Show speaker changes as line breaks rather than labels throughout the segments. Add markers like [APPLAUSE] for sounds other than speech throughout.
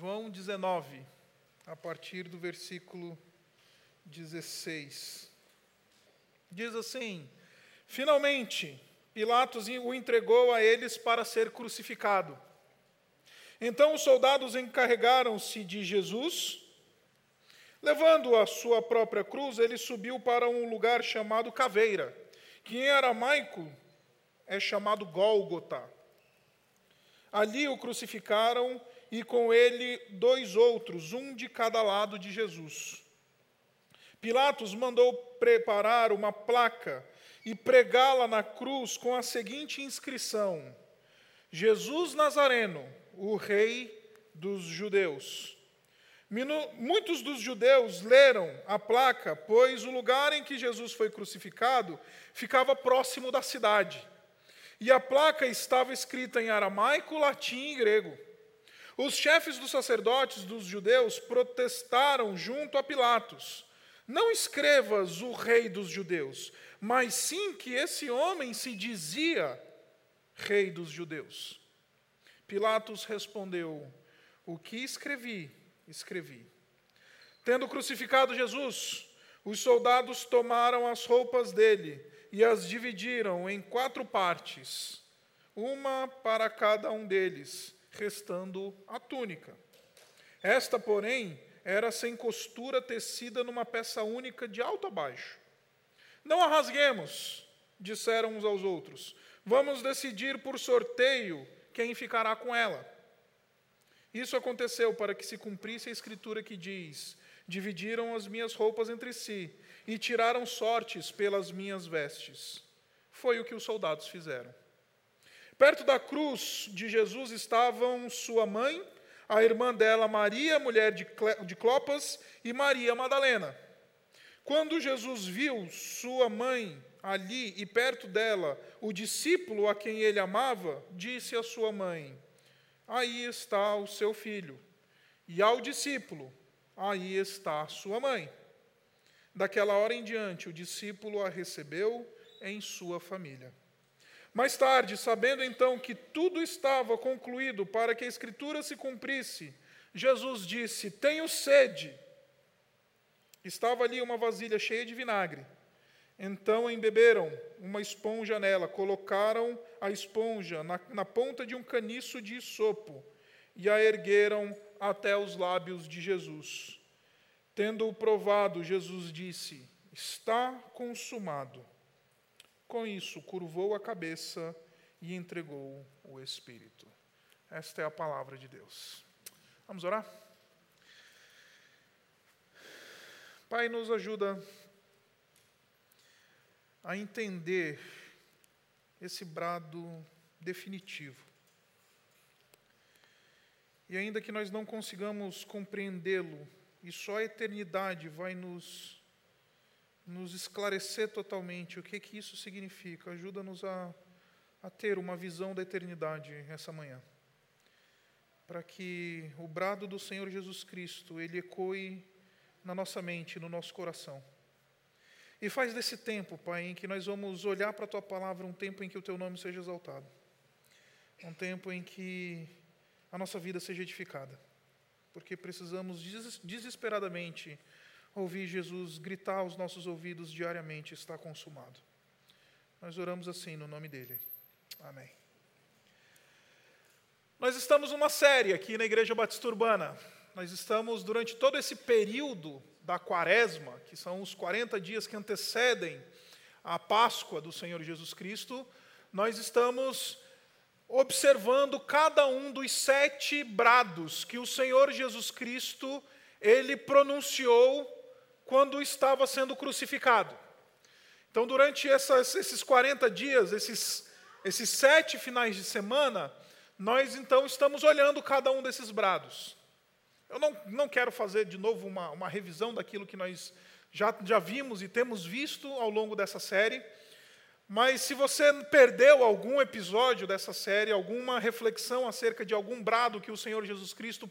João 19, a partir do versículo 16. Diz assim: Finalmente, Pilatos o entregou a eles para ser crucificado. Então os soldados encarregaram-se de Jesus. Levando a sua própria cruz, ele subiu para um lugar chamado Caveira, que em aramaico é chamado Gólgota. Ali o crucificaram e com ele dois outros, um de cada lado de Jesus. Pilatos mandou preparar uma placa e pregá-la na cruz com a seguinte inscrição: Jesus Nazareno, o Rei dos Judeus. Muitos dos judeus leram a placa, pois o lugar em que Jesus foi crucificado ficava próximo da cidade. E a placa estava escrita em aramaico, latim e grego. Os chefes dos sacerdotes dos judeus protestaram junto a Pilatos: Não escrevas o rei dos judeus, mas sim que esse homem se dizia rei dos judeus. Pilatos respondeu: O que escrevi, escrevi. Tendo crucificado Jesus, os soldados tomaram as roupas dele e as dividiram em quatro partes, uma para cada um deles, restando a túnica. Esta, porém, era sem costura, tecida numa peça única de alto a baixo. Não a rasguemos, disseram uns aos outros. Vamos decidir por sorteio quem ficará com ela. Isso aconteceu para que se cumprisse a escritura que diz: Dividiram as minhas roupas entre si e tiraram sortes pelas minhas vestes. Foi o que os soldados fizeram. Perto da cruz de Jesus estavam sua mãe, a irmã dela, Maria, mulher de Clopas, e Maria Madalena. Quando Jesus viu sua mãe ali e perto dela o discípulo a quem ele amava, disse à sua mãe: Aí está o seu filho. E ao discípulo: Aí está sua mãe. Daquela hora em diante, o discípulo a recebeu em sua família. Mais tarde, sabendo então que tudo estava concluído para que a Escritura se cumprisse, Jesus disse: Tenho sede. Estava ali uma vasilha cheia de vinagre. Então embeberam uma esponja nela, colocaram a esponja na, na ponta de um caniço de sopo e a ergueram até os lábios de Jesus. Tendo-o provado, Jesus disse: Está consumado. Com isso, curvou a cabeça e entregou o Espírito. Esta é a palavra de Deus. Vamos orar? Pai, nos ajuda a entender esse brado definitivo. E ainda que nós não consigamos compreendê-lo, e só a eternidade vai nos, nos esclarecer totalmente o que, que isso significa. Ajuda-nos a, a ter uma visão da eternidade essa manhã. Para que o brado do Senhor Jesus Cristo, ele ecoe na nossa mente, no nosso coração. E faz desse tempo, Pai, em que nós vamos olhar para a Tua palavra, um tempo em que o Teu nome seja exaltado. Um tempo em que a nossa vida seja edificada. Porque precisamos desesperadamente ouvir Jesus gritar aos nossos ouvidos diariamente: está consumado. Nós oramos assim no nome dEle. Amém. Nós estamos numa série aqui na Igreja Batista Urbana nós estamos, durante todo esse período da quaresma, que são os 40 dias que antecedem a Páscoa do Senhor Jesus Cristo, nós estamos observando cada um dos sete brados que o Senhor Jesus Cristo ele pronunciou quando estava sendo crucificado. Então, durante essas, esses 40 dias, esses, esses sete finais de semana, nós então estamos olhando cada um desses brados. Eu não, não quero fazer de novo uma, uma revisão daquilo que nós já, já vimos e temos visto ao longo dessa série, mas se você perdeu algum episódio dessa série, alguma reflexão acerca de algum brado que o Senhor Jesus Cristo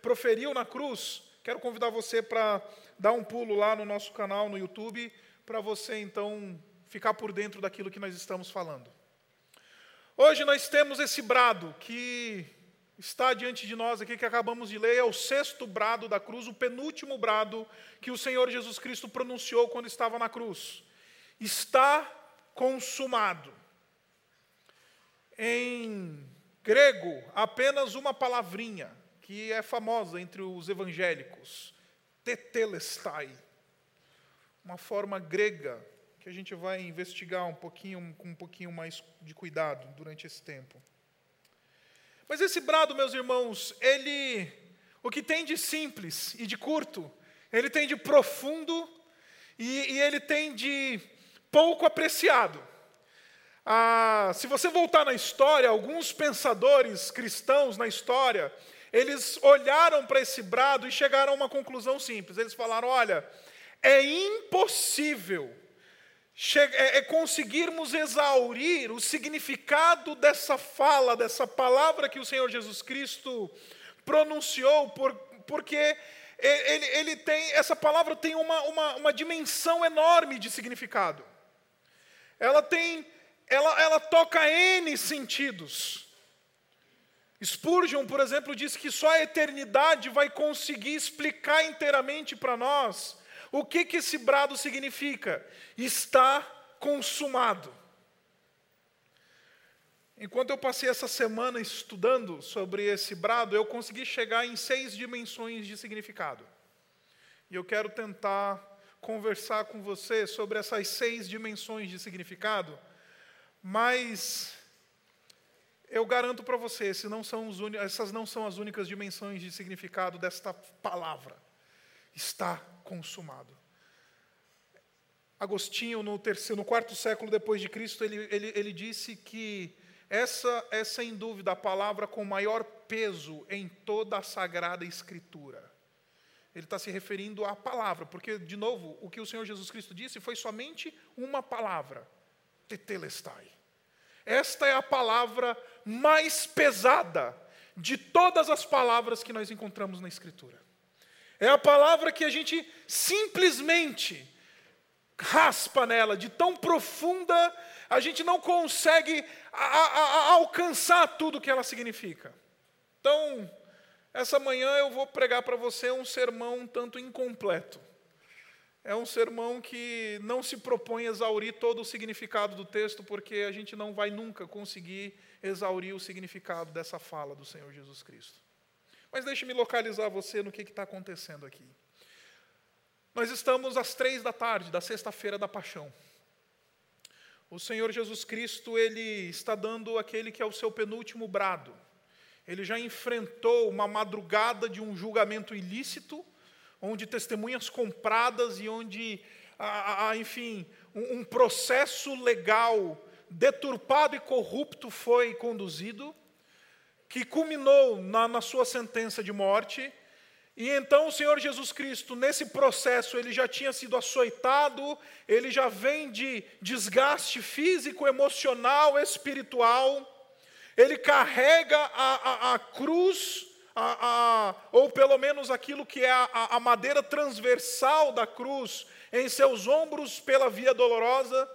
proferiu na cruz, quero convidar você para dar um pulo lá no nosso canal no YouTube, para você então ficar por dentro daquilo que nós estamos falando. Hoje nós temos esse brado que está diante de nós aqui que acabamos de ler é o sexto brado da cruz, o penúltimo brado que o Senhor Jesus Cristo pronunciou quando estava na cruz. Está consumado. Em grego, apenas uma palavrinha que é famosa entre os evangélicos, tetelestai. Uma forma grega que a gente vai investigar um pouquinho com um pouquinho mais de cuidado durante esse tempo. Mas esse brado, meus irmãos, ele, o que tem de simples e de curto, ele tem de profundo e, e ele tem de pouco apreciado. Ah, se você voltar na história, alguns pensadores cristãos na história, eles olharam para esse brado e chegaram a uma conclusão simples. Eles falaram: olha, é impossível é, é conseguirmos exaurir o significado dessa fala, dessa palavra que o Senhor Jesus Cristo pronunciou, por, porque ele, ele, tem, essa palavra tem uma, uma, uma dimensão enorme de significado. Ela tem, ela, ela toca N sentidos. Spurgeon, por exemplo, diz que só a eternidade vai conseguir explicar inteiramente para nós o que, que esse brado significa? Está consumado. Enquanto eu passei essa semana estudando sobre esse brado, eu consegui chegar em seis dimensões de significado. E eu quero tentar conversar com você sobre essas seis dimensões de significado, mas eu garanto para você, não essas não são as únicas dimensões de significado desta palavra. Está consumado. Agostinho, no, terceiro, no quarto século depois de Cristo, ele, ele, ele disse que essa é, sem dúvida, a palavra com maior peso em toda a Sagrada Escritura. Ele está se referindo à palavra, porque, de novo, o que o Senhor Jesus Cristo disse foi somente uma palavra: tetelestai. Esta é a palavra mais pesada de todas as palavras que nós encontramos na Escritura. É a palavra que a gente simplesmente raspa nela, de tão profunda, a gente não consegue a, a, a alcançar tudo que ela significa. Então, essa manhã eu vou pregar para você um sermão um tanto incompleto. É um sermão que não se propõe a exaurir todo o significado do texto, porque a gente não vai nunca conseguir exaurir o significado dessa fala do Senhor Jesus Cristo. Mas deixe-me localizar você no que está acontecendo aqui. Nós estamos às três da tarde da sexta-feira da Paixão. O Senhor Jesus Cristo ele está dando aquele que é o seu penúltimo brado. Ele já enfrentou uma madrugada de um julgamento ilícito, onde testemunhas compradas e onde, a, a, enfim, um, um processo legal deturpado e corrupto foi conduzido que culminou na, na sua sentença de morte. E então o Senhor Jesus Cristo, nesse processo, ele já tinha sido açoitado, ele já vem de desgaste físico, emocional, espiritual, ele carrega a, a, a cruz, a, ou pelo menos aquilo que é a madeira transversal da cruz, em seus ombros pela via dolorosa,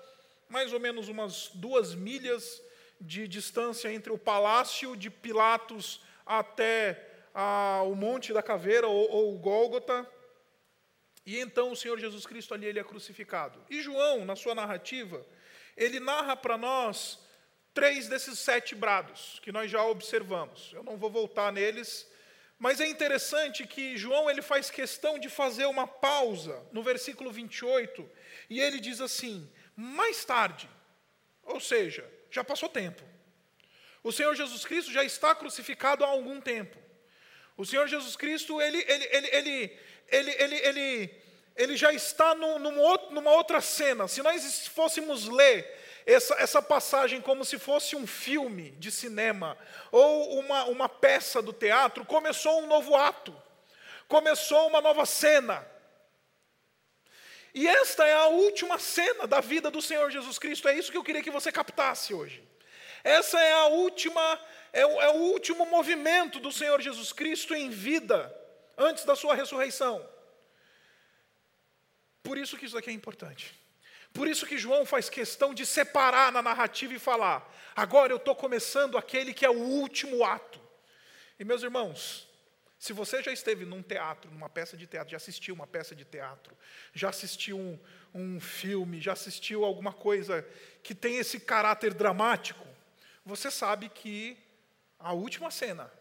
mais ou menos umas duas milhas de distância entre o palácio de Pilatos até ah, o Monte da Caveira ou, ou Gólgota. E então o Senhor Jesus Cristo ali ele é crucificado. E João, na sua narrativa, ele narra para nós três desses sete brados que nós já observamos. Eu não vou voltar neles, mas é interessante que João ele faz questão de fazer uma pausa no versículo 28 e ele diz assim: mais tarde, ou seja, já passou tempo. O Senhor Jesus Cristo já está crucificado há algum tempo. O Senhor Jesus Cristo, ele, ele, ele, ele, ele, ele, ele, ele já está numa outra cena. Se nós fôssemos ler essa, essa passagem como se fosse um filme de cinema ou uma, uma peça do teatro, começou um novo ato, começou uma nova cena. E esta é a última cena da vida do Senhor Jesus Cristo. É isso que eu queria que você captasse hoje. Essa é a última, é o, é o último movimento do Senhor Jesus Cristo em vida, antes da sua ressurreição. Por isso que isso aqui é importante. Por isso que João faz questão de separar na narrativa e falar: agora eu estou começando aquele que é o último ato. E meus irmãos, se você já esteve num teatro, numa peça de teatro, já assistiu uma peça de teatro, já assistiu um, um filme, já assistiu alguma coisa que tem esse caráter dramático, você sabe que a última cena,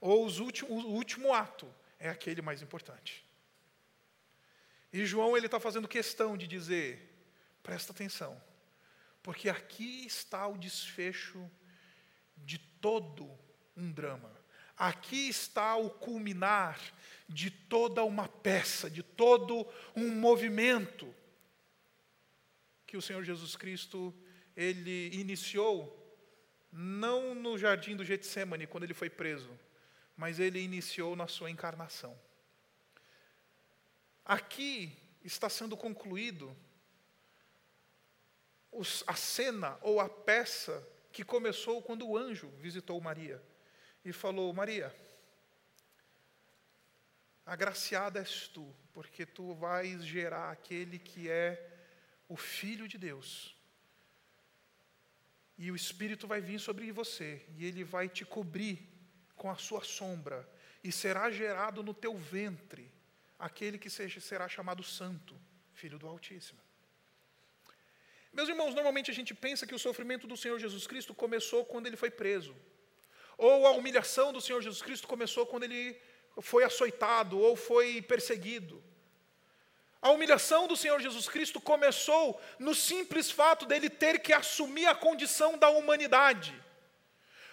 ou os últimos, o último ato, é aquele mais importante. E João ele está fazendo questão de dizer, presta atenção, porque aqui está o desfecho de todo um drama. Aqui está o culminar de toda uma peça, de todo um movimento que o Senhor Jesus Cristo ele iniciou não no jardim do Getsemane quando ele foi preso, mas ele iniciou na sua encarnação. Aqui está sendo concluído a cena ou a peça que começou quando o anjo visitou Maria e falou: Maria, agraciada és tu, porque tu vais gerar aquele que é o Filho de Deus. E o Espírito vai vir sobre você, e ele vai te cobrir com a sua sombra, e será gerado no teu ventre aquele que seja, será chamado Santo, Filho do Altíssimo. Meus irmãos, normalmente a gente pensa que o sofrimento do Senhor Jesus Cristo começou quando ele foi preso. Ou a humilhação do Senhor Jesus Cristo começou quando ele foi açoitado ou foi perseguido. A humilhação do Senhor Jesus Cristo começou no simples fato dele ter que assumir a condição da humanidade.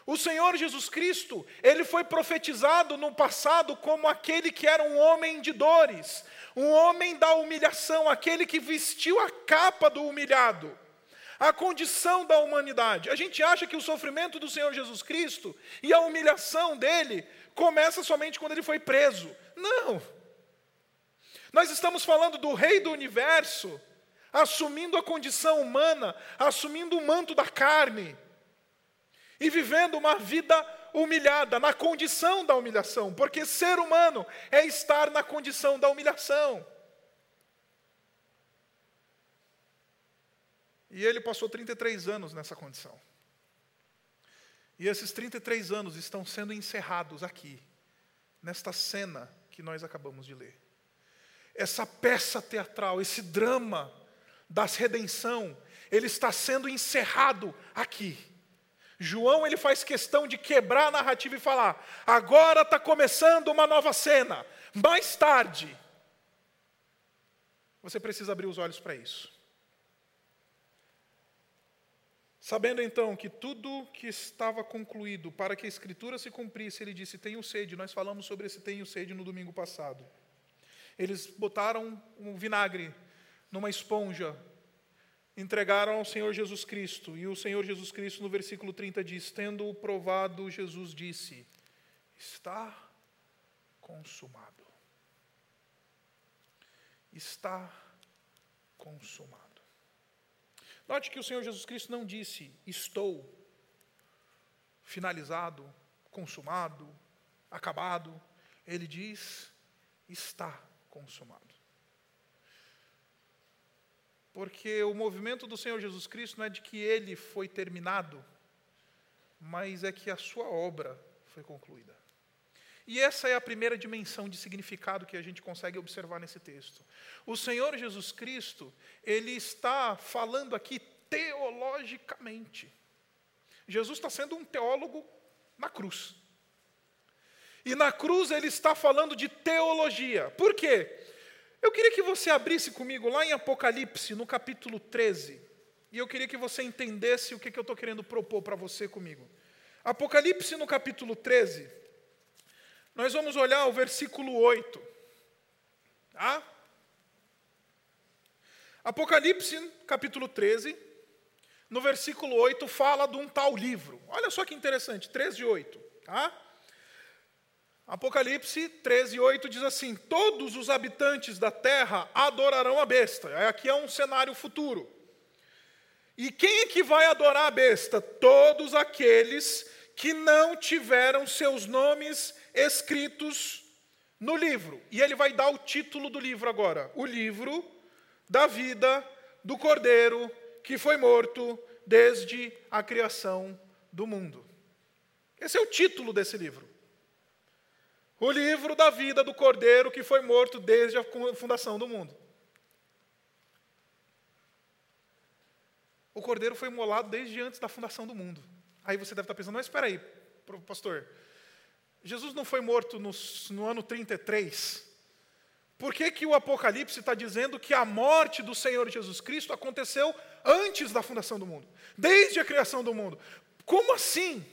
O Senhor Jesus Cristo, ele foi profetizado no passado como aquele que era um homem de dores, um homem da humilhação, aquele que vestiu a capa do humilhado a condição da humanidade. A gente acha que o sofrimento do Senhor Jesus Cristo e a humilhação dele começa somente quando ele foi preso. Não. Nós estamos falando do Rei do universo, assumindo a condição humana, assumindo o manto da carne e vivendo uma vida humilhada, na condição da humilhação, porque ser humano é estar na condição da humilhação. E ele passou 33 anos nessa condição. E esses 33 anos estão sendo encerrados aqui, nesta cena que nós acabamos de ler. Essa peça teatral, esse drama das redenção, ele está sendo encerrado aqui. João ele faz questão de quebrar a narrativa e falar: agora está começando uma nova cena. Mais tarde, você precisa abrir os olhos para isso. Sabendo então que tudo que estava concluído para que a escritura se cumprisse, ele disse: Tenho sede. Nós falamos sobre esse tenho sede no domingo passado. Eles botaram um vinagre numa esponja, entregaram ao Senhor Jesus Cristo. E o Senhor Jesus Cristo, no versículo 30, diz: Tendo provado, Jesus disse: Está consumado. Está consumado. Note que o Senhor Jesus Cristo não disse, estou finalizado, consumado, acabado. Ele diz, está consumado. Porque o movimento do Senhor Jesus Cristo não é de que ele foi terminado, mas é que a sua obra foi concluída. E essa é a primeira dimensão de significado que a gente consegue observar nesse texto. O Senhor Jesus Cristo, ele está falando aqui teologicamente. Jesus está sendo um teólogo na cruz. E na cruz ele está falando de teologia. Por quê? Eu queria que você abrisse comigo lá em Apocalipse, no capítulo 13. E eu queria que você entendesse o que, que eu estou querendo propor para você comigo. Apocalipse, no capítulo 13. Nós vamos olhar o versículo 8. Tá? Apocalipse, capítulo 13, no versículo 8, fala de um tal livro. Olha só que interessante, 13 e 8. Tá? Apocalipse 13, 8 diz assim: Todos os habitantes da terra adorarão a besta. Aqui é um cenário futuro. E quem é que vai adorar a besta? Todos aqueles que não tiveram seus nomes escritos no livro. E ele vai dar o título do livro agora: O livro da vida do cordeiro que foi morto desde a criação do mundo. Esse é o título desse livro. O livro da vida do cordeiro que foi morto desde a fundação do mundo. O cordeiro foi imolado desde antes da fundação do mundo. Aí você deve estar pensando, mas espera aí, pastor. Jesus não foi morto no, no ano 33? Por que, que o Apocalipse está dizendo que a morte do Senhor Jesus Cristo aconteceu antes da fundação do mundo, desde a criação do mundo? Como assim?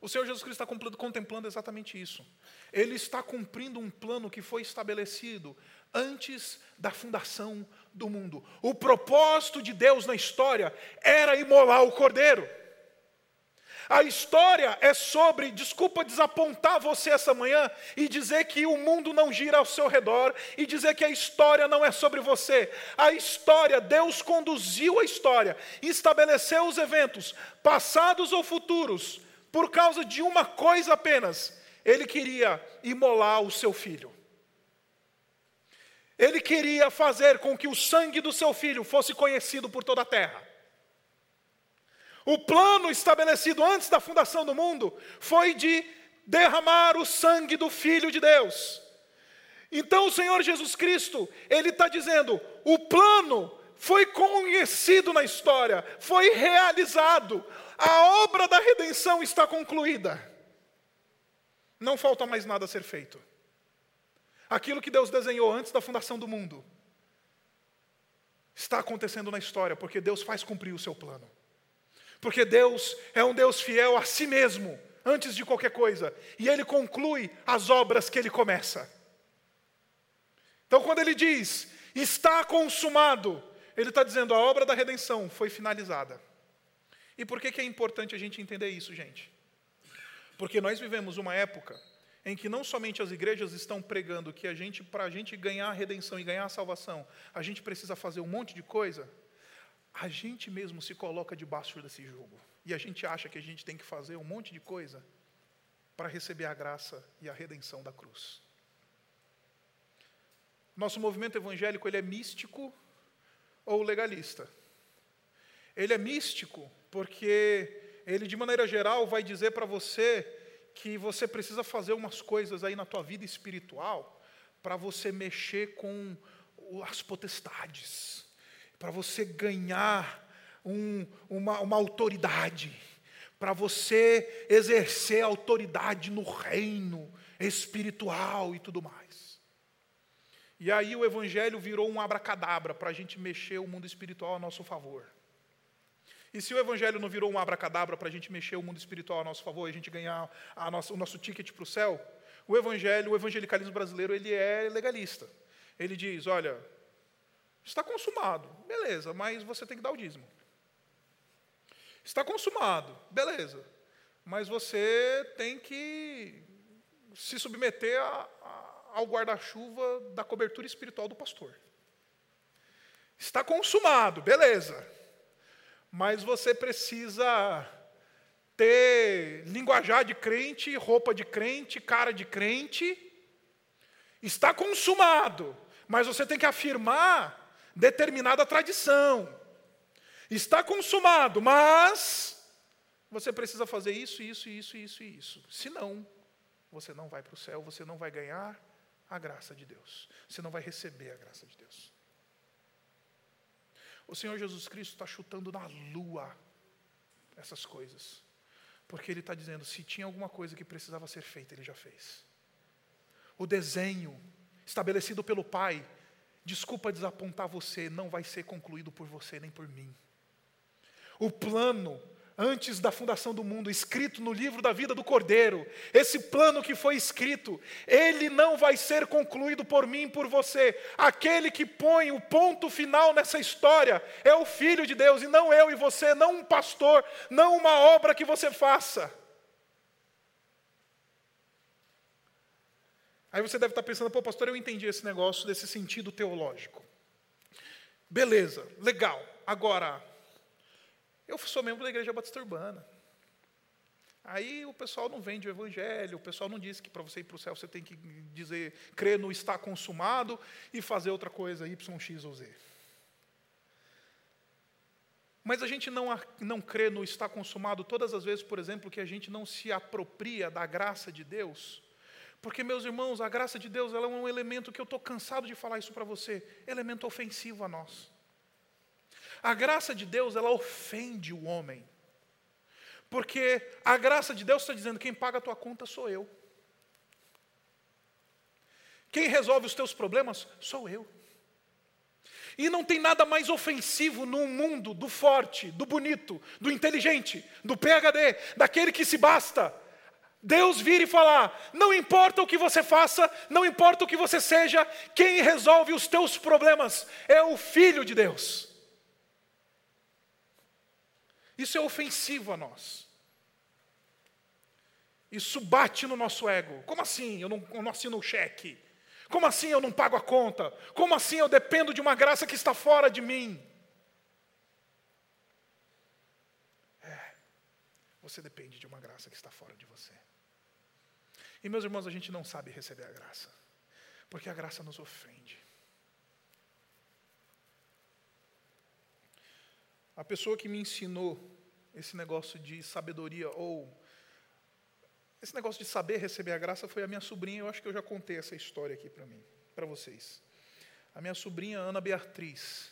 O Senhor Jesus Cristo está contemplando exatamente isso. Ele está cumprindo um plano que foi estabelecido antes da fundação do mundo. O propósito de Deus na história era imolar o cordeiro. A história é sobre, desculpa desapontar você essa manhã e dizer que o mundo não gira ao seu redor e dizer que a história não é sobre você. A história, Deus conduziu a história, estabeleceu os eventos, passados ou futuros, por causa de uma coisa apenas: ele queria imolar o seu filho. Ele queria fazer com que o sangue do seu filho fosse conhecido por toda a terra. O plano estabelecido antes da fundação do mundo foi de derramar o sangue do Filho de Deus. Então o Senhor Jesus Cristo, Ele está dizendo: o plano foi conhecido na história, foi realizado, a obra da redenção está concluída. Não falta mais nada a ser feito. Aquilo que Deus desenhou antes da fundação do mundo está acontecendo na história, porque Deus faz cumprir o seu plano. Porque Deus é um Deus fiel a si mesmo, antes de qualquer coisa, e Ele conclui as obras que Ele começa. Então, quando Ele diz, está consumado, Ele está dizendo, a obra da redenção foi finalizada. E por que, que é importante a gente entender isso, gente? Porque nós vivemos uma época em que não somente as igrejas estão pregando que a gente, para a gente ganhar a redenção e ganhar a salvação, a gente precisa fazer um monte de coisa, a gente mesmo se coloca debaixo desse jugo. E a gente acha que a gente tem que fazer um monte de coisa para receber a graça e a redenção da cruz. Nosso movimento evangélico ele é místico ou legalista? Ele é místico porque ele, de maneira geral, vai dizer para você que você precisa fazer umas coisas aí na tua vida espiritual para você mexer com as potestades, para você ganhar um, uma, uma autoridade, para você exercer autoridade no reino espiritual e tudo mais. E aí o Evangelho virou um abracadabra para a gente mexer o mundo espiritual a nosso favor. E se o Evangelho não virou um abracadabra para a gente mexer o mundo espiritual a nosso favor e a gente ganhar a nossa, o nosso ticket para o céu, o Evangelho, o evangelicalismo brasileiro, ele é legalista. Ele diz: olha, está consumado, beleza, mas você tem que dar o dízimo. Está consumado, beleza, mas você tem que se submeter a, a, ao guarda-chuva da cobertura espiritual do pastor. Está consumado, beleza mas você precisa ter linguajar de crente, roupa de crente, cara de crente. Está consumado, mas você tem que afirmar determinada tradição. Está consumado, mas você precisa fazer isso, isso, isso, isso isso. Senão, você não vai para o céu, você não vai ganhar a graça de Deus. Você não vai receber a graça de Deus. O Senhor Jesus Cristo está chutando na lua essas coisas. Porque Ele está dizendo: se tinha alguma coisa que precisava ser feita, Ele já fez. O desenho estabelecido pelo Pai, desculpa desapontar você, não vai ser concluído por você nem por mim. O plano antes da fundação do mundo, escrito no livro da vida do Cordeiro. Esse plano que foi escrito, ele não vai ser concluído por mim, por você. Aquele que põe o ponto final nessa história é o Filho de Deus, e não eu e você, não um pastor, não uma obra que você faça. Aí você deve estar pensando, pô, pastor, eu entendi esse negócio desse sentido teológico. Beleza, legal. Agora, eu sou membro da Igreja Batista Urbana. Aí o pessoal não vende o evangelho, o pessoal não diz que para você ir para o céu você tem que dizer, crer no está consumado e fazer outra coisa, Y, X ou Z. Mas a gente não, não crê no está consumado todas as vezes, por exemplo, que a gente não se apropria da graça de Deus, Porque, meus irmãos, a graça de Deus ela é um elemento que eu estou cansado de falar isso para você, elemento ofensivo a nós. A graça de Deus, ela ofende o homem. Porque a graça de Deus está dizendo: quem paga a tua conta sou eu. Quem resolve os teus problemas sou eu. E não tem nada mais ofensivo no mundo do forte, do bonito, do inteligente, do PhD, daquele que se basta. Deus vir e falar: não importa o que você faça, não importa o que você seja, quem resolve os teus problemas é o Filho de Deus. Isso é ofensivo a nós. Isso bate no nosso ego. Como assim? Eu não, eu não assino o cheque. Como assim eu não pago a conta? Como assim eu dependo de uma graça que está fora de mim? É, você depende de uma graça que está fora de você. E meus irmãos, a gente não sabe receber a graça, porque a graça nos ofende. A pessoa que me ensinou esse negócio de sabedoria ou esse negócio de saber receber a graça foi a minha sobrinha, eu acho que eu já contei essa história aqui para mim, para vocês. A minha sobrinha Ana Beatriz.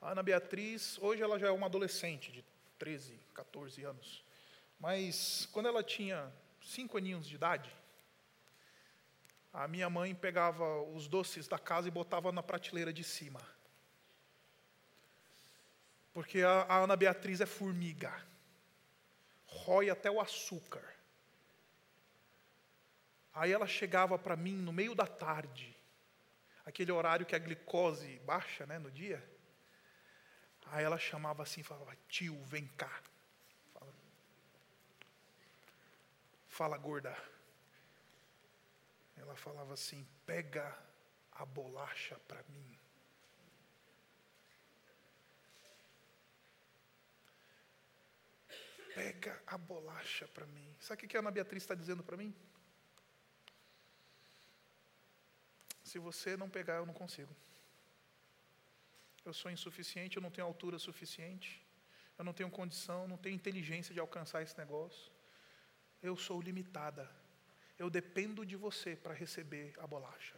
A Ana Beatriz, hoje ela já é uma adolescente de 13, 14 anos. Mas quando ela tinha cinco aninhos de idade, a minha mãe pegava os doces da casa e botava na prateleira de cima. Porque a, a Ana Beatriz é formiga, rói até o açúcar. Aí ela chegava para mim no meio da tarde, aquele horário que a glicose baixa né, no dia. Aí ela chamava assim, falava, tio, vem cá. Fala, Fala gorda. Ela falava assim, pega a bolacha para mim. Pega a bolacha para mim. Sabe o que a Ana Beatriz está dizendo para mim? Se você não pegar, eu não consigo. Eu sou insuficiente, eu não tenho altura suficiente, eu não tenho condição, não tenho inteligência de alcançar esse negócio. Eu sou limitada. Eu dependo de você para receber a bolacha.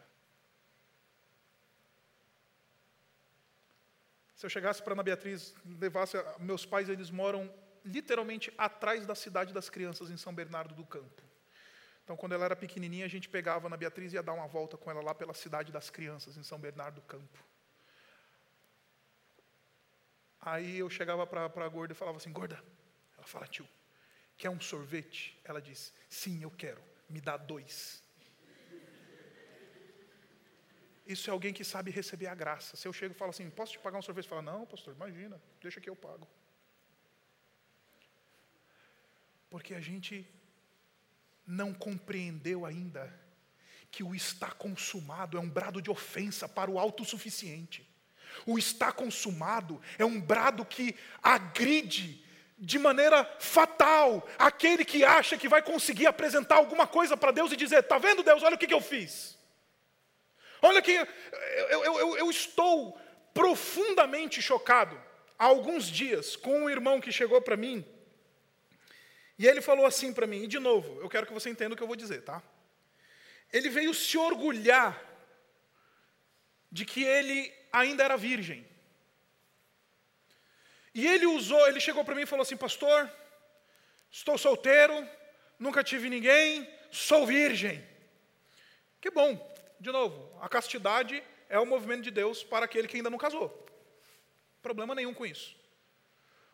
Se eu chegasse para Ana Beatriz, levasse. Meus pais, eles moram literalmente atrás da cidade das crianças, em São Bernardo do Campo. Então, quando ela era pequenininha, a gente pegava na Beatriz e ia dar uma volta com ela lá pela cidade das crianças, em São Bernardo do Campo. Aí eu chegava para a gorda e falava assim: Gorda, ela fala, tio, quer um sorvete? Ela diz: Sim, eu quero, me dá dois. Isso é alguém que sabe receber a graça. Se eu chego e falo assim: Posso te pagar um sorvete? Fala: Não, pastor, imagina, deixa que eu pago. Porque a gente não compreendeu ainda que o está consumado é um brado de ofensa para o autossuficiente. O está consumado é um brado que agride de maneira fatal aquele que acha que vai conseguir apresentar alguma coisa para Deus e dizer: Está vendo, Deus, olha o que, que eu fiz. Olha que eu, eu, eu, eu estou profundamente chocado há alguns dias com um irmão que chegou para mim e ele falou assim para mim, e de novo, eu quero que você entenda o que eu vou dizer, tá? Ele veio se orgulhar de que ele ainda era virgem. E ele usou, ele chegou para mim e falou assim: Pastor, estou solteiro, nunca tive ninguém, sou virgem. Que bom, de novo, a castidade é o movimento de Deus para aquele que ainda não casou. Problema nenhum com isso.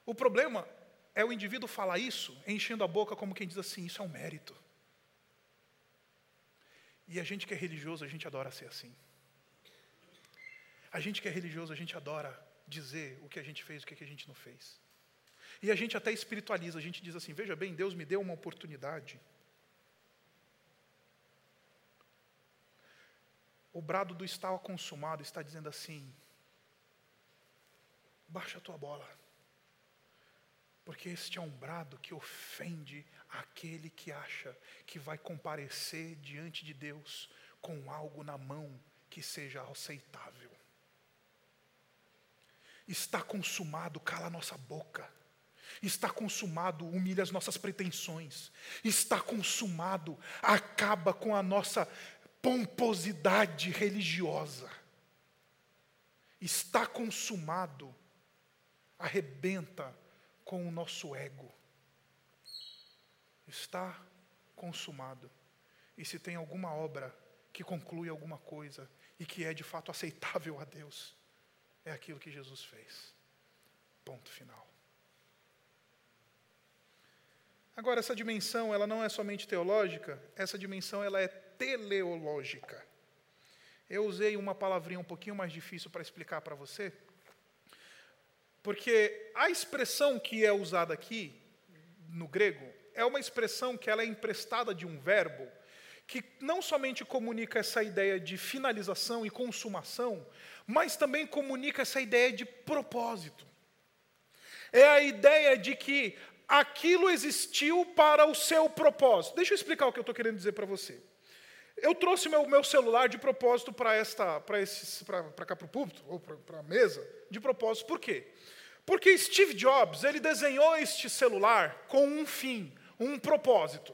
O problema é o indivíduo falar isso, enchendo a boca como quem diz assim: isso é um mérito. E a gente que é religioso, a gente adora ser assim. A gente que é religioso, a gente adora dizer o que a gente fez, o que a gente não fez. E a gente até espiritualiza, a gente diz assim: veja bem, Deus me deu uma oportunidade. O brado do estava consumado está dizendo assim: baixa a tua bola. Porque este é um brado que ofende aquele que acha que vai comparecer diante de Deus com algo na mão que seja aceitável. Está consumado, cala a nossa boca. Está consumado, humilha as nossas pretensões. Está consumado, acaba com a nossa pomposidade religiosa. Está consumado, arrebenta com o nosso ego. Está consumado. E se tem alguma obra que conclui alguma coisa e que é de fato aceitável a Deus, é aquilo que Jesus fez. Ponto final. Agora essa dimensão, ela não é somente teológica, essa dimensão ela é teleológica. Eu usei uma palavrinha um pouquinho mais difícil para explicar para você, porque a expressão que é usada aqui no grego é uma expressão que ela é emprestada de um verbo que não somente comunica essa ideia de finalização e consumação, mas também comunica essa ideia de propósito. É a ideia de que aquilo existiu para o seu propósito. Deixa eu explicar o que eu estou querendo dizer para você. Eu trouxe meu, meu celular de propósito para esta, para para cá para o púlpito ou para a mesa, de propósito. Por quê? Porque Steve Jobs ele desenhou este celular com um fim, um propósito.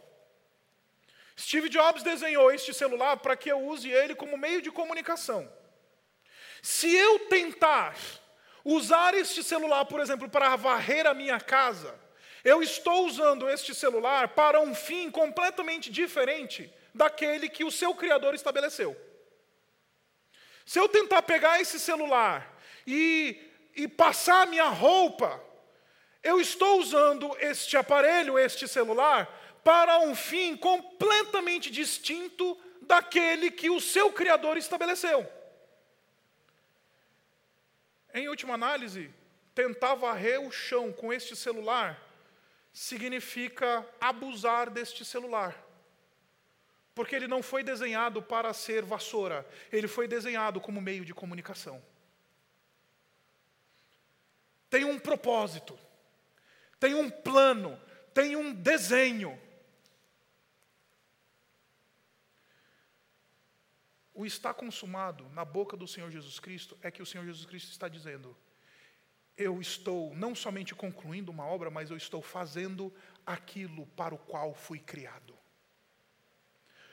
Steve Jobs desenhou este celular para que eu use ele como meio de comunicação. Se eu tentar usar este celular, por exemplo, para varrer a minha casa, eu estou usando este celular para um fim completamente diferente daquele que o seu criador estabeleceu. Se eu tentar pegar esse celular e, e passar a minha roupa, eu estou usando este aparelho, este celular, para um fim completamente distinto daquele que o seu Criador estabeleceu. Em última análise, tentar varrer o chão com este celular significa abusar deste celular. Porque ele não foi desenhado para ser vassoura, ele foi desenhado como meio de comunicação. Tem um propósito, tem um plano, tem um desenho. O está consumado na boca do Senhor Jesus Cristo é que o Senhor Jesus Cristo está dizendo: eu estou não somente concluindo uma obra, mas eu estou fazendo aquilo para o qual fui criado.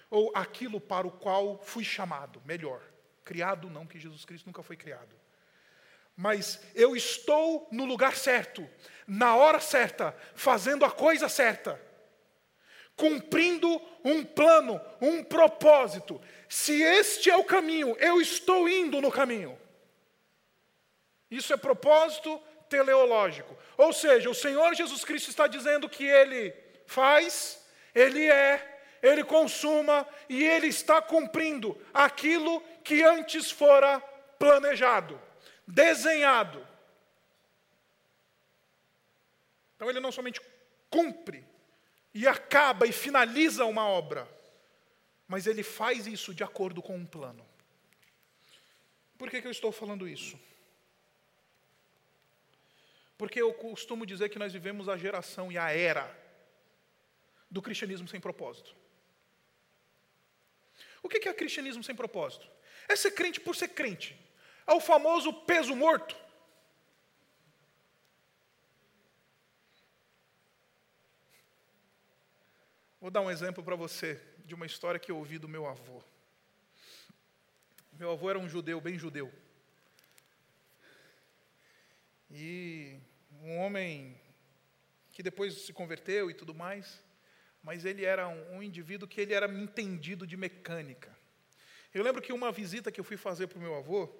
Ou aquilo para o qual fui chamado, melhor. Criado não, que Jesus Cristo nunca foi criado. Mas eu estou no lugar certo, na hora certa, fazendo a coisa certa cumprindo um plano, um propósito. Se este é o caminho, eu estou indo no caminho. Isso é propósito teleológico. Ou seja, o Senhor Jesus Cristo está dizendo que Ele faz, Ele é, Ele consuma e Ele está cumprindo aquilo que antes fora planejado, desenhado. Então Ele não somente cumpre, e acaba e finaliza uma obra, mas ele faz isso de acordo com um plano. Por que, que eu estou falando isso? Porque eu costumo dizer que nós vivemos a geração e a era do cristianismo sem propósito. O que é cristianismo sem propósito? É ser crente por ser crente. É o famoso peso morto. Vou dar um exemplo para você de uma história que eu ouvi do meu avô. Meu avô era um judeu, bem judeu. E um homem que depois se converteu e tudo mais, mas ele era um, um indivíduo que ele era entendido de mecânica. Eu lembro que uma visita que eu fui fazer para o meu avô,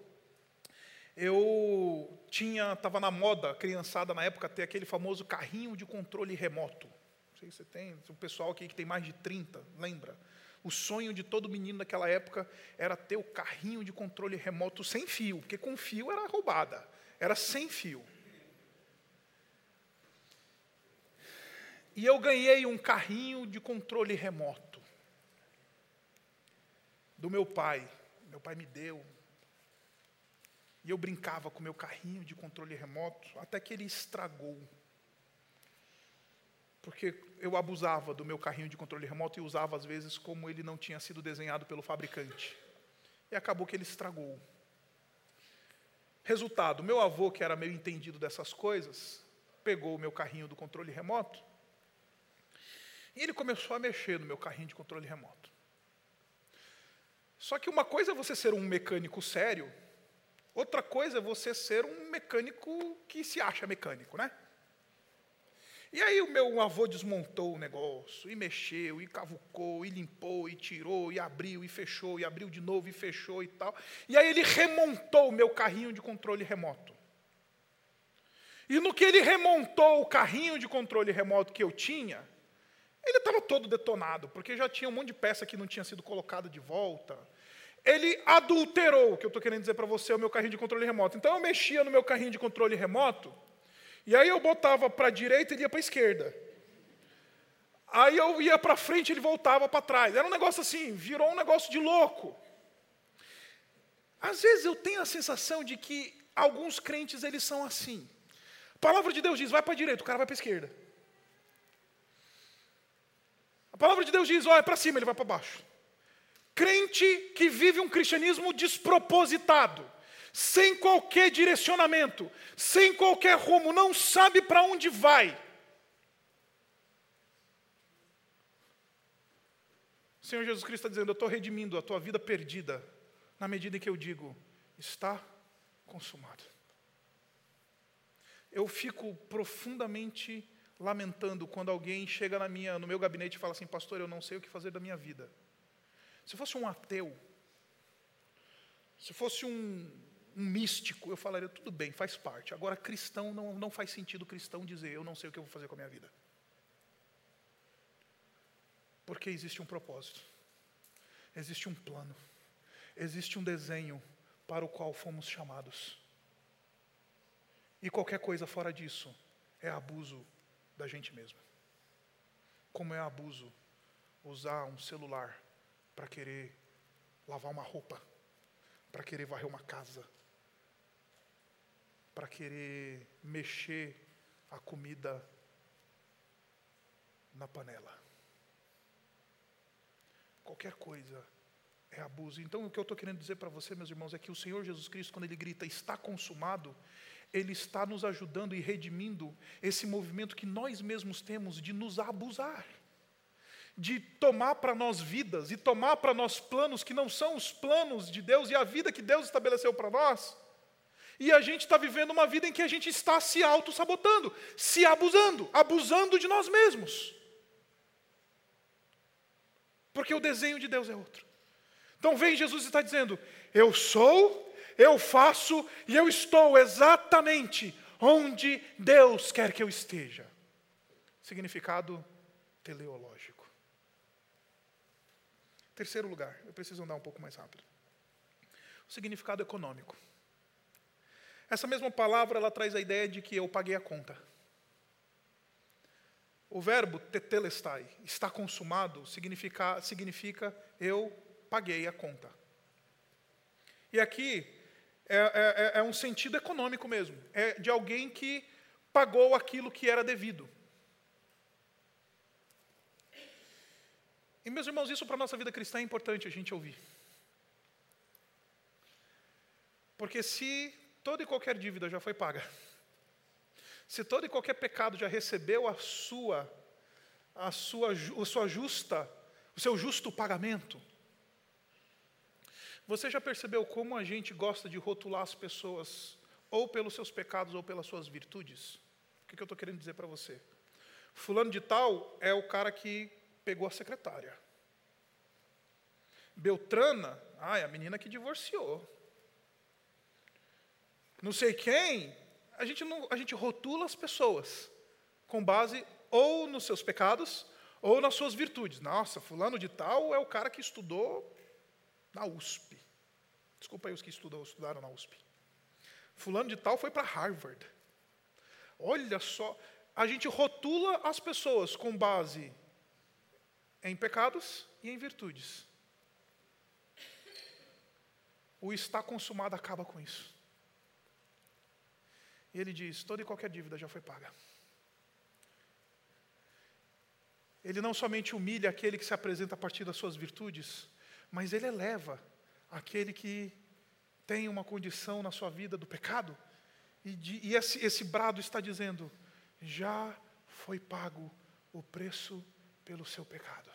eu tinha, estava na moda, criançada na época, ter aquele famoso carrinho de controle remoto sei se você tem, o pessoal aqui que tem mais de 30, lembra? O sonho de todo menino naquela época era ter o carrinho de controle remoto sem fio, porque com fio era roubada, era sem fio. E eu ganhei um carrinho de controle remoto do meu pai. Meu pai me deu. E eu brincava com meu carrinho de controle remoto até que ele estragou porque eu abusava do meu carrinho de controle remoto e usava às vezes como ele não tinha sido desenhado pelo fabricante. E acabou que ele estragou. Resultado: meu avô, que era meio entendido dessas coisas, pegou o meu carrinho do controle remoto e ele começou a mexer no meu carrinho de controle remoto. Só que uma coisa é você ser um mecânico sério, outra coisa é você ser um mecânico que se acha mecânico, né? E aí o meu avô desmontou o negócio, e mexeu, e cavucou, e limpou, e tirou, e abriu, e fechou, e abriu de novo, e fechou e tal. E aí ele remontou o meu carrinho de controle remoto. E no que ele remontou o carrinho de controle remoto que eu tinha, ele estava todo detonado, porque já tinha um monte de peça que não tinha sido colocada de volta. Ele adulterou, o que eu estou querendo dizer para você, o meu carrinho de controle remoto. Então eu mexia no meu carrinho de controle remoto, e aí eu botava para a direita e ele ia para a esquerda. Aí eu ia para frente e ele voltava para trás. Era um negócio assim, virou um negócio de louco. Às vezes eu tenho a sensação de que alguns crentes eles são assim. A palavra de Deus diz, vai para a direita, o cara vai para a esquerda. A palavra de Deus diz, olha para cima, ele vai para baixo. Crente que vive um cristianismo despropositado sem qualquer direcionamento, sem qualquer rumo, não sabe para onde vai. O Senhor Jesus Cristo está dizendo: Eu estou redimindo a tua vida perdida, na medida em que eu digo, está consumado. Eu fico profundamente lamentando quando alguém chega na minha, no meu gabinete e fala assim, pastor, eu não sei o que fazer da minha vida. Se fosse um ateu, se fosse um, um místico, eu falaria, tudo bem, faz parte. Agora, cristão, não, não faz sentido cristão dizer, eu não sei o que eu vou fazer com a minha vida. Porque existe um propósito, existe um plano, existe um desenho para o qual fomos chamados. E qualquer coisa fora disso é abuso da gente mesmo. Como é abuso usar um celular para querer lavar uma roupa, para querer varrer uma casa, para querer mexer a comida na panela. Qualquer coisa é abuso. Então, o que eu estou querendo dizer para você, meus irmãos, é que o Senhor Jesus Cristo, quando Ele grita, está consumado, Ele está nos ajudando e redimindo esse movimento que nós mesmos temos de nos abusar. De tomar para nós vidas e tomar para nós planos que não são os planos de Deus e a vida que Deus estabeleceu para nós e a gente está vivendo uma vida em que a gente está se auto-sabotando, se abusando, abusando de nós mesmos. Porque o desenho de Deus é outro. Então vem Jesus e está dizendo: Eu sou, eu faço e eu estou exatamente onde Deus quer que eu esteja. Significado teleológico. Terceiro lugar, eu preciso andar um pouco mais rápido. O significado econômico. Essa mesma palavra ela traz a ideia de que eu paguei a conta. O verbo tetelestai, está consumado, significa, significa eu paguei a conta. E aqui é, é, é, é um sentido econômico mesmo, é de alguém que pagou aquilo que era devido. E meus irmãos, isso para a nossa vida cristã é importante a gente ouvir. Porque se toda e qualquer dívida já foi paga, se todo e qualquer pecado já recebeu a sua, a sua, a sua justa, o seu justo pagamento, você já percebeu como a gente gosta de rotular as pessoas ou pelos seus pecados ou pelas suas virtudes? O que, que eu estou querendo dizer para você? Fulano de tal é o cara que pegou a secretária. Beltrana, ah, é a menina que divorciou não sei quem, a gente, não, a gente rotula as pessoas com base ou nos seus pecados ou nas suas virtudes. Nossa, fulano de tal é o cara que estudou na USP. Desculpa aí os que estudaram na USP. Fulano de tal foi para Harvard. Olha só, a gente rotula as pessoas com base em pecados e em virtudes. O está consumado acaba com isso. E ele diz: toda e qualquer dívida já foi paga. Ele não somente humilha aquele que se apresenta a partir das suas virtudes, mas ele eleva aquele que tem uma condição na sua vida do pecado. E, de, e esse, esse brado está dizendo: já foi pago o preço pelo seu pecado.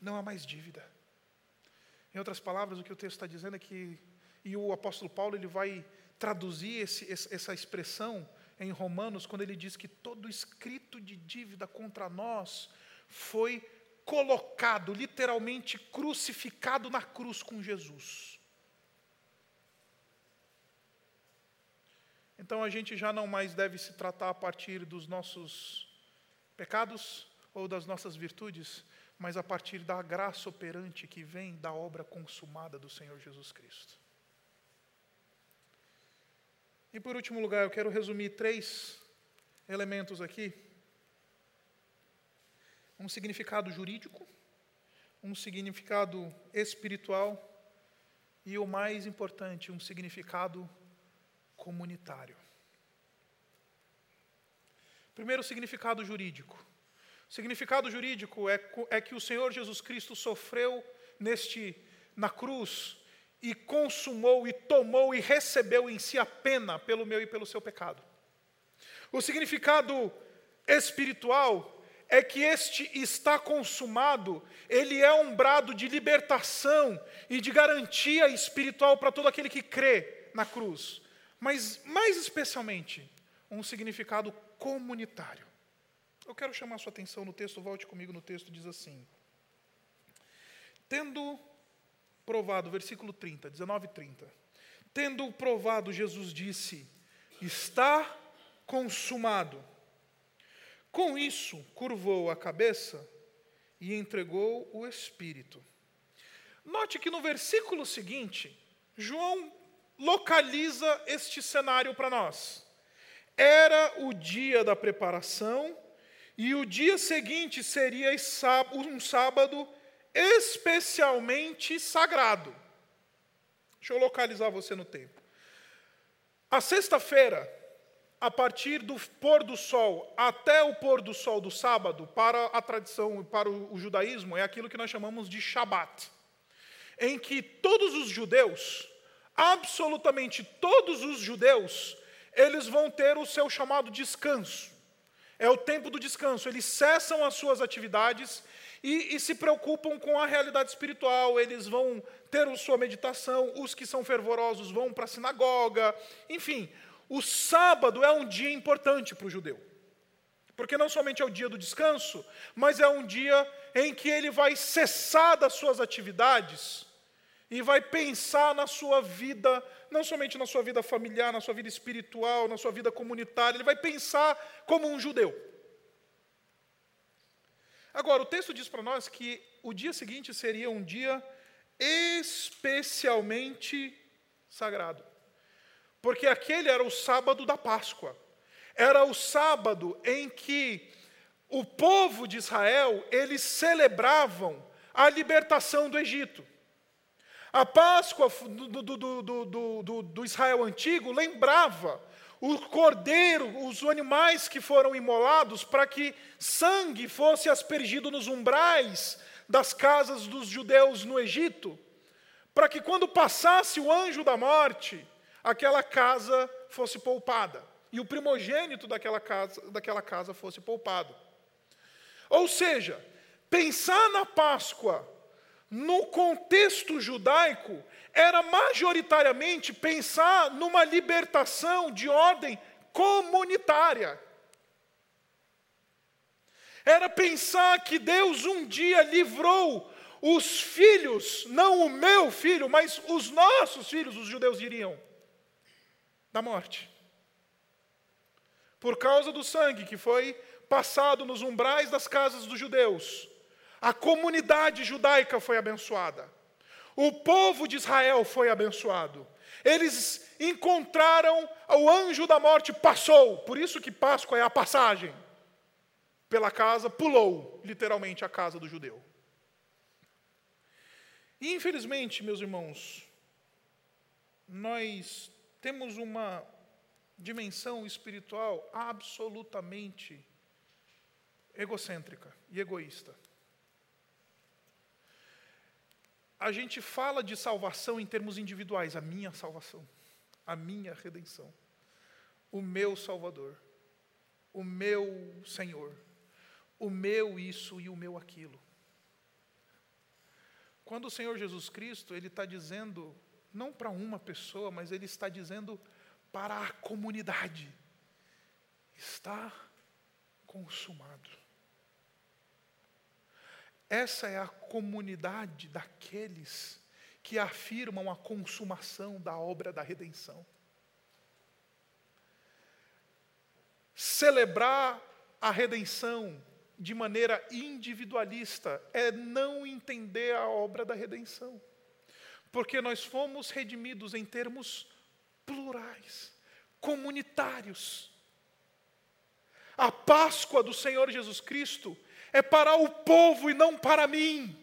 Não há mais dívida. Em outras palavras, o que o texto está dizendo é que, e o apóstolo Paulo ele vai traduzir esse, essa expressão em Romanos, quando ele diz que todo escrito de dívida contra nós foi colocado, literalmente crucificado na cruz com Jesus. Então a gente já não mais deve se tratar a partir dos nossos pecados ou das nossas virtudes, mas a partir da graça operante que vem da obra consumada do Senhor Jesus Cristo. E por último lugar, eu quero resumir três elementos aqui: um significado jurídico, um significado espiritual e o mais importante, um significado comunitário. Primeiro, o significado jurídico. O significado jurídico é, é que o Senhor Jesus Cristo sofreu neste na cruz e consumou e tomou e recebeu em si a pena pelo meu e pelo seu pecado. O significado espiritual é que este está consumado, ele é um brado de libertação e de garantia espiritual para todo aquele que crê na cruz. Mas, mais especialmente, um significado comunitário. Eu quero chamar sua atenção no texto, volte comigo no texto, diz assim: Tendo provado, versículo 30, 19 e 30. Tendo provado, Jesus disse: Está consumado. Com isso, curvou a cabeça e entregou o Espírito. Note que no versículo seguinte, João localiza este cenário para nós. Era o dia da preparação e o dia seguinte seria um sábado especialmente sagrado. Deixa eu localizar você no tempo. A sexta-feira, a partir do pôr do sol até o pôr do sol do sábado, para a tradição, para o, judaísmo, é aquilo que nós chamamos de Shabat, em que todos os judeus, absolutamente todos os judeus, eles vão ter o seu chamado descanso. É o tempo do descanso. Eles cessam as suas atividades e, e, se preocupam com a realidade espiritual. Eles vão ter a sua meditação. Os que são fervorosos vão para a sinagoga. Enfim, o sábado é um dia importante para o judeu. Porque não somente é o dia do descanso, mas é um dia em que ele vai cessar das suas atividades e vai pensar na sua vida, não somente na sua vida familiar, na sua vida espiritual, na sua vida comunitária, ele vai pensar como um judeu. Agora, o texto diz para nós que o dia seguinte seria um dia especialmente sagrado. Porque aquele era o sábado da Páscoa. Era o sábado em que o povo de Israel, eles celebravam a libertação do Egito. A Páscoa do, do, do, do, Israel antigo lembrava o cordeiro, os animais que foram imolados, para que sangue fosse aspergido nos umbrais das casas dos judeus no Egito, para que quando passasse o anjo da morte, aquela casa fosse poupada, e o primogênito daquela casa, daquela casa fosse poupado. Ou seja, pensar na Páscoa no contexto judaico, era majoritariamente pensar numa libertação de ordem comunitária. Era pensar que Deus um dia livrou os filhos, não o meu filho, mas os nossos filhos, os judeus diriam, da morte. Por causa do sangue que foi passado nos umbrais das casas dos judeus a comunidade judaica foi abençoada. O povo de Israel foi abençoado. Eles encontraram o anjo da morte passou, por isso que Páscoa é a passagem. Pela casa, pulou literalmente a casa do judeu. Infelizmente, meus irmãos, nós temos uma dimensão espiritual absolutamente egocêntrica e egoísta. A gente fala de salvação em termos individuais, a minha salvação, a minha redenção. o meu Salvador, o meu Senhor, o meu isso e o meu aquilo. Quando o Senhor Jesus Cristo, Ele está dizendo, não para uma pessoa, mas Ele está dizendo para a comunidade: está consumado. Essa é a comunidade daqueles que afirmam a consumação da obra da redenção. Celebrar a redenção de maneira individualista é não entender a obra da redenção. Porque nós fomos redimidos em termos plurais, comunitários. A Páscoa do Senhor Jesus Cristo é para o povo e não para mim.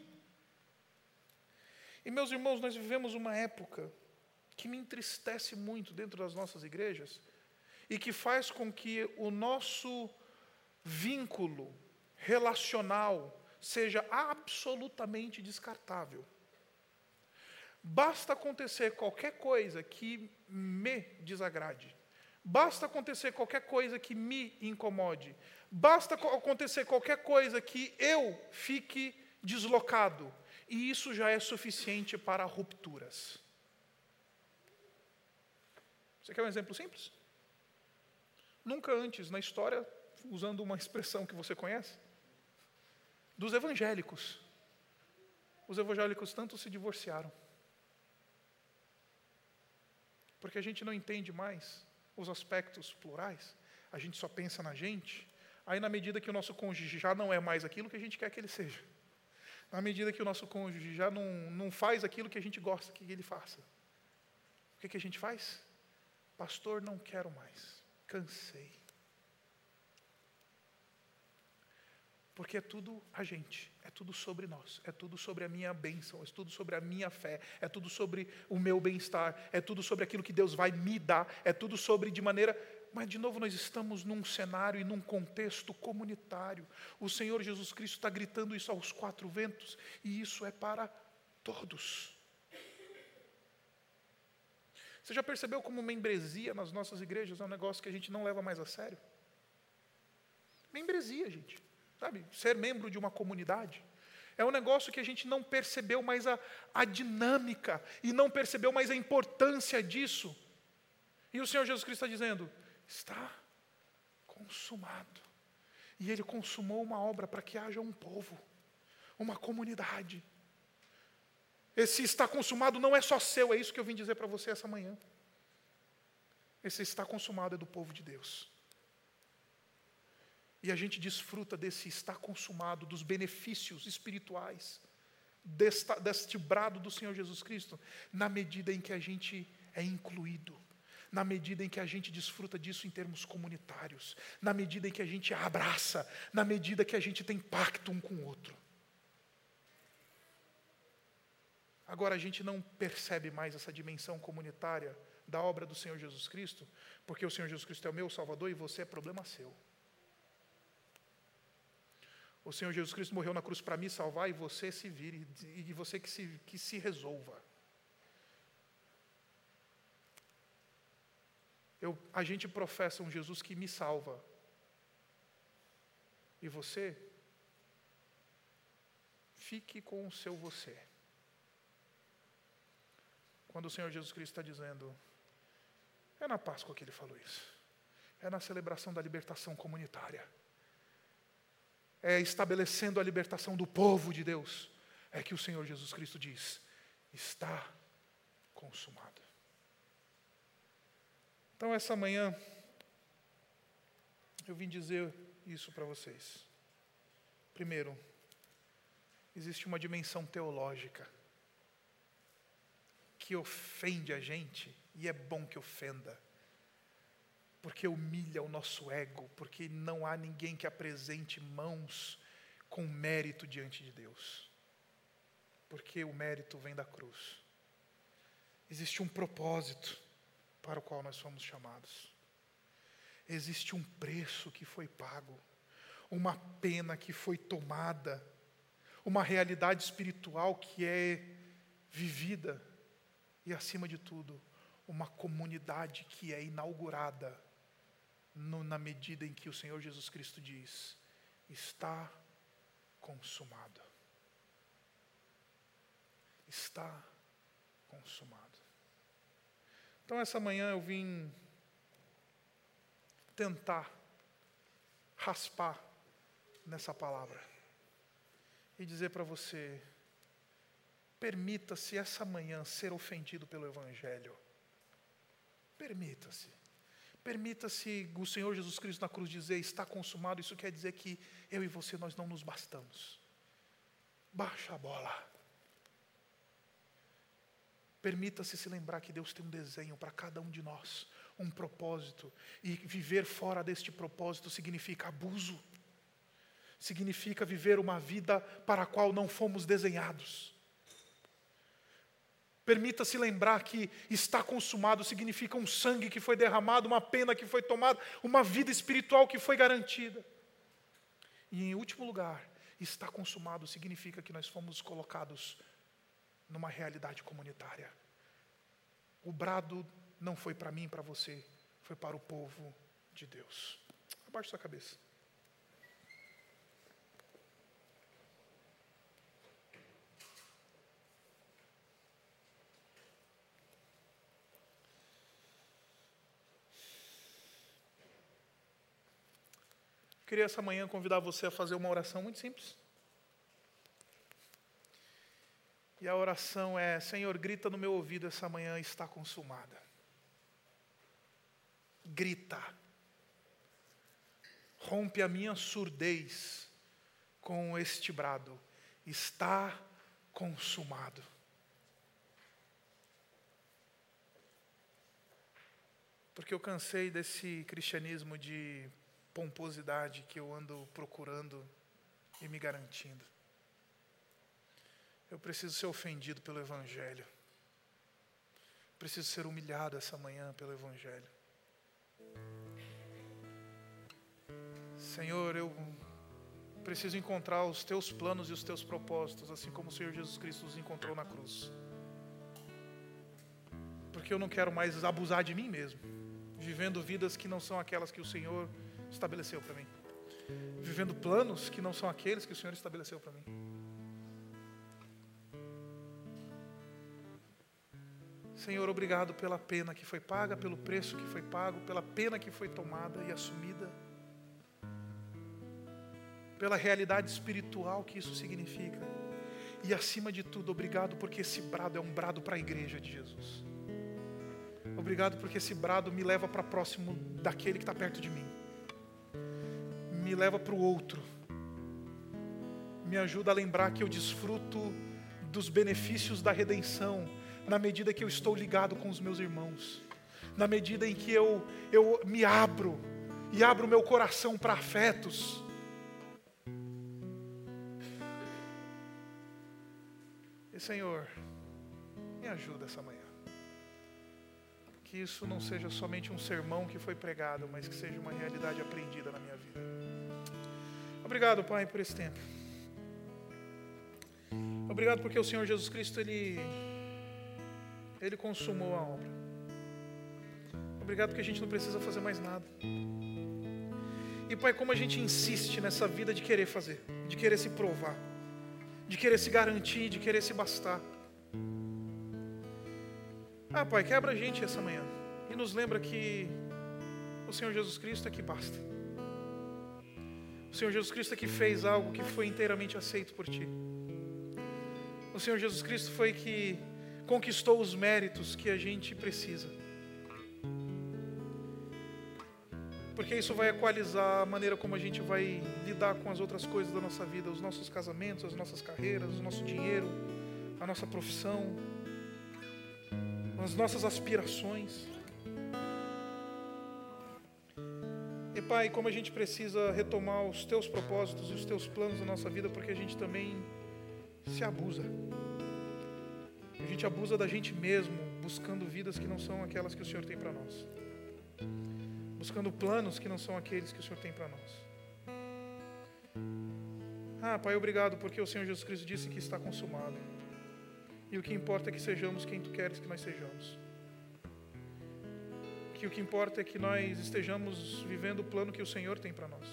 E meus irmãos, nós vivemos uma época que me entristece muito dentro das nossas igrejas e que faz com que o nosso vínculo relacional seja absolutamente descartável. Basta acontecer qualquer coisa que me desagrade, basta acontecer qualquer coisa que me incomode, basta acontecer qualquer coisa que eu fique deslocado, e isso já é suficiente para rupturas. Você quer um exemplo simples? Nunca antes na história, usando uma [LAUGHS] expressão que você conhece, dos evangélicos. Os evangélicos tanto se divorciaram. Porque a gente não entende mais os aspectos plurais, a gente só pensa na gente. Aí, na medida que o nosso cônjuge já não é mais aquilo que a gente quer que ele seja, na medida que o nosso cônjuge já não, não faz aquilo que a gente gosta que ele faça, o que, que a gente faz? Pastor, não quero mais, cansei. Porque é tudo a gente, é tudo sobre nós, é tudo sobre a minha bênção, é tudo sobre a minha fé, é tudo sobre o meu bem-estar, é tudo sobre aquilo que Deus vai me dar, é tudo sobre de maneira. Mas, de novo, nós estamos num cenário e num contexto comunitário. O Senhor Jesus Cristo está gritando isso aos quatro ventos, e isso é para todos. Você já percebeu como membresia nas nossas igrejas é um negócio que a gente não leva mais a sério? Membresia, gente. Sabe, ser membro de uma comunidade. É um negócio que a gente não percebeu mais a, a dinâmica e não percebeu mais a importância disso. E o Senhor Jesus Cristo está dizendo: está consumado. E Ele consumou uma obra para que haja um povo, uma comunidade. Esse está consumado não é só seu, é isso que eu vim dizer para você essa manhã. Esse está consumado é do povo de Deus. E a gente desfruta desse estar consumado, dos benefícios espirituais, desta, deste brado do Senhor Jesus Cristo, na medida em que a gente é incluído, na medida em que a gente desfruta disso em termos comunitários, na medida em que a gente abraça, na medida que a gente tem pacto um com o outro. Agora a gente não percebe mais essa dimensão comunitária da obra do Senhor Jesus Cristo, porque o Senhor Jesus Cristo é o meu Salvador e você é problema seu. O Senhor Jesus Cristo morreu na cruz para me salvar e você se vire, e você que se, que se resolva. Eu, a gente professa um Jesus que me salva. E você, fique com o seu você. Quando o Senhor Jesus Cristo está dizendo, é na Páscoa que ele falou isso, é na celebração da libertação comunitária é, estabelecendo a libertação do povo de Deus, é que o Senhor Jesus Cristo diz: está consumado. Então, essa manhã, eu vim dizer isso para vocês. Primeiro, existe uma dimensão teológica que ofende a gente, e é bom que ofenda porque humilha o nosso ego, porque não há ninguém que apresente mãos com mérito diante de Deus. Porque o mérito vem da cruz. Existe um propósito para o qual nós fomos chamados. Existe um preço que foi pago, uma pena que foi tomada, uma realidade espiritual que é vivida e, acima de tudo, uma comunidade que é inaugurada no, na medida em que o Senhor Jesus Cristo diz: está consumado. Está consumado. Então, essa manhã eu vim tentar raspar nessa palavra e dizer para você: permita-se essa manhã ser ofendido pelo Evangelho. Permita-se. Permita-se o Senhor Jesus Cristo na cruz dizer: está consumado. Isso quer dizer que eu e você nós não nos bastamos. Baixa a bola. Permita-se se lembrar que Deus tem um desenho para cada um de nós, um propósito, e viver fora deste propósito significa abuso, significa viver uma vida para a qual não fomos desenhados. Permita-se lembrar que está consumado significa um sangue que foi derramado, uma pena que foi tomada, uma vida espiritual que foi garantida. E em último lugar, está consumado significa que nós fomos colocados numa realidade comunitária. O brado não foi para mim, para você, foi para o povo de Deus. Abaixe sua cabeça. Queria essa manhã convidar você a fazer uma oração muito simples. E a oração é: Senhor, grita no meu ouvido, essa manhã está consumada. Grita. Rompe a minha surdez com este brado. Está consumado. Porque eu cansei desse cristianismo de pomposidade que eu ando procurando e me garantindo. Eu preciso ser ofendido pelo Evangelho. Preciso ser humilhado essa manhã pelo Evangelho. Senhor, eu preciso encontrar os teus planos e os teus propósitos, assim como o Senhor Jesus Cristo os encontrou na cruz. Porque eu não quero mais abusar de mim mesmo, vivendo vidas que não são aquelas que o Senhor estabeleceu para mim, vivendo planos que não são aqueles que o Senhor estabeleceu para mim. Senhor, obrigado pela pena que foi paga, pelo preço que foi pago, pela pena que foi tomada e assumida, pela realidade espiritual que isso significa. E acima de tudo, obrigado porque esse brado é um brado para a igreja de Jesus. Obrigado porque esse brado me leva para próximo daquele que está perto de mim, me leva para o outro, me ajuda a lembrar que eu desfruto dos benefícios da redenção na medida que eu estou ligado com os meus irmãos, na medida em que eu, eu me abro e abro meu coração para afetos. E Senhor, me ajuda essa manhã. Que isso não seja somente um sermão que foi pregado, mas que seja uma realidade aprendida na minha vida. Obrigado, Pai, por esse tempo. Obrigado porque o Senhor Jesus Cristo, Ele ele consumou a obra. Obrigado porque a gente não precisa fazer mais nada. E Pai, como a gente insiste nessa vida de querer fazer, de querer se provar, de querer se garantir, de querer se bastar. Ah, Pai, quebra a gente essa manhã e nos lembra que o Senhor Jesus Cristo é que basta. O Senhor Jesus Cristo é que fez algo que foi inteiramente aceito por Ti. O Senhor Jesus Cristo foi que conquistou os méritos que a gente precisa. Porque isso vai equalizar a maneira como a gente vai lidar com as outras coisas da nossa vida, os nossos casamentos, as nossas carreiras, o nosso dinheiro, a nossa profissão, as nossas aspirações. Pai, como a gente precisa retomar os teus propósitos e os teus planos na nossa vida, porque a gente também se abusa. A gente abusa da gente mesmo, buscando vidas que não são aquelas que o Senhor tem para nós. Buscando planos que não são aqueles que o Senhor tem para nós. Ah, Pai, obrigado porque o Senhor Jesus Cristo disse que está consumado. E o que importa é que sejamos quem tu queres que nós sejamos. Que o que importa é que nós estejamos vivendo o plano que o Senhor tem para nós.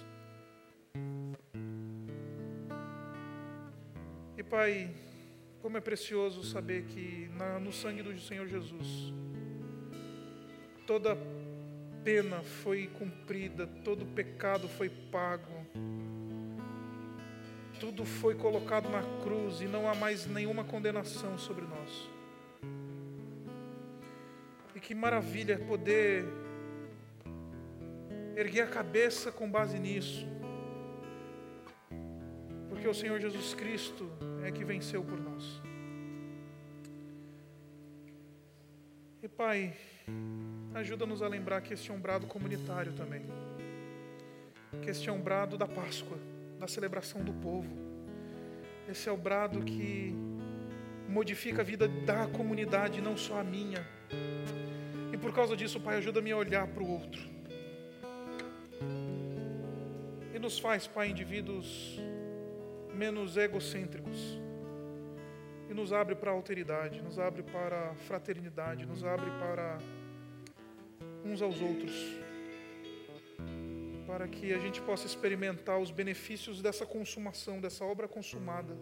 E Pai, como é precioso saber que na, no sangue do Senhor Jesus, toda pena foi cumprida, todo pecado foi pago, tudo foi colocado na cruz e não há mais nenhuma condenação sobre nós. Que maravilha poder erguer a cabeça com base nisso, porque o Senhor Jesus Cristo é que venceu por nós. E Pai, ajuda-nos a lembrar que este é um brado comunitário também, que este é um brado da Páscoa, da celebração do povo. Esse é o brado que modifica a vida da comunidade, não só a minha. Por causa disso, Pai, ajuda-me a olhar para o outro. E nos faz, Pai, indivíduos menos egocêntricos. E nos abre para a alteridade, nos abre para a fraternidade, nos abre para uns aos outros, para que a gente possa experimentar os benefícios dessa consumação, dessa obra consumada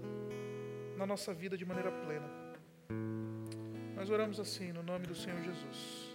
na nossa vida de maneira plena. Nós oramos assim, no nome do Senhor Jesus.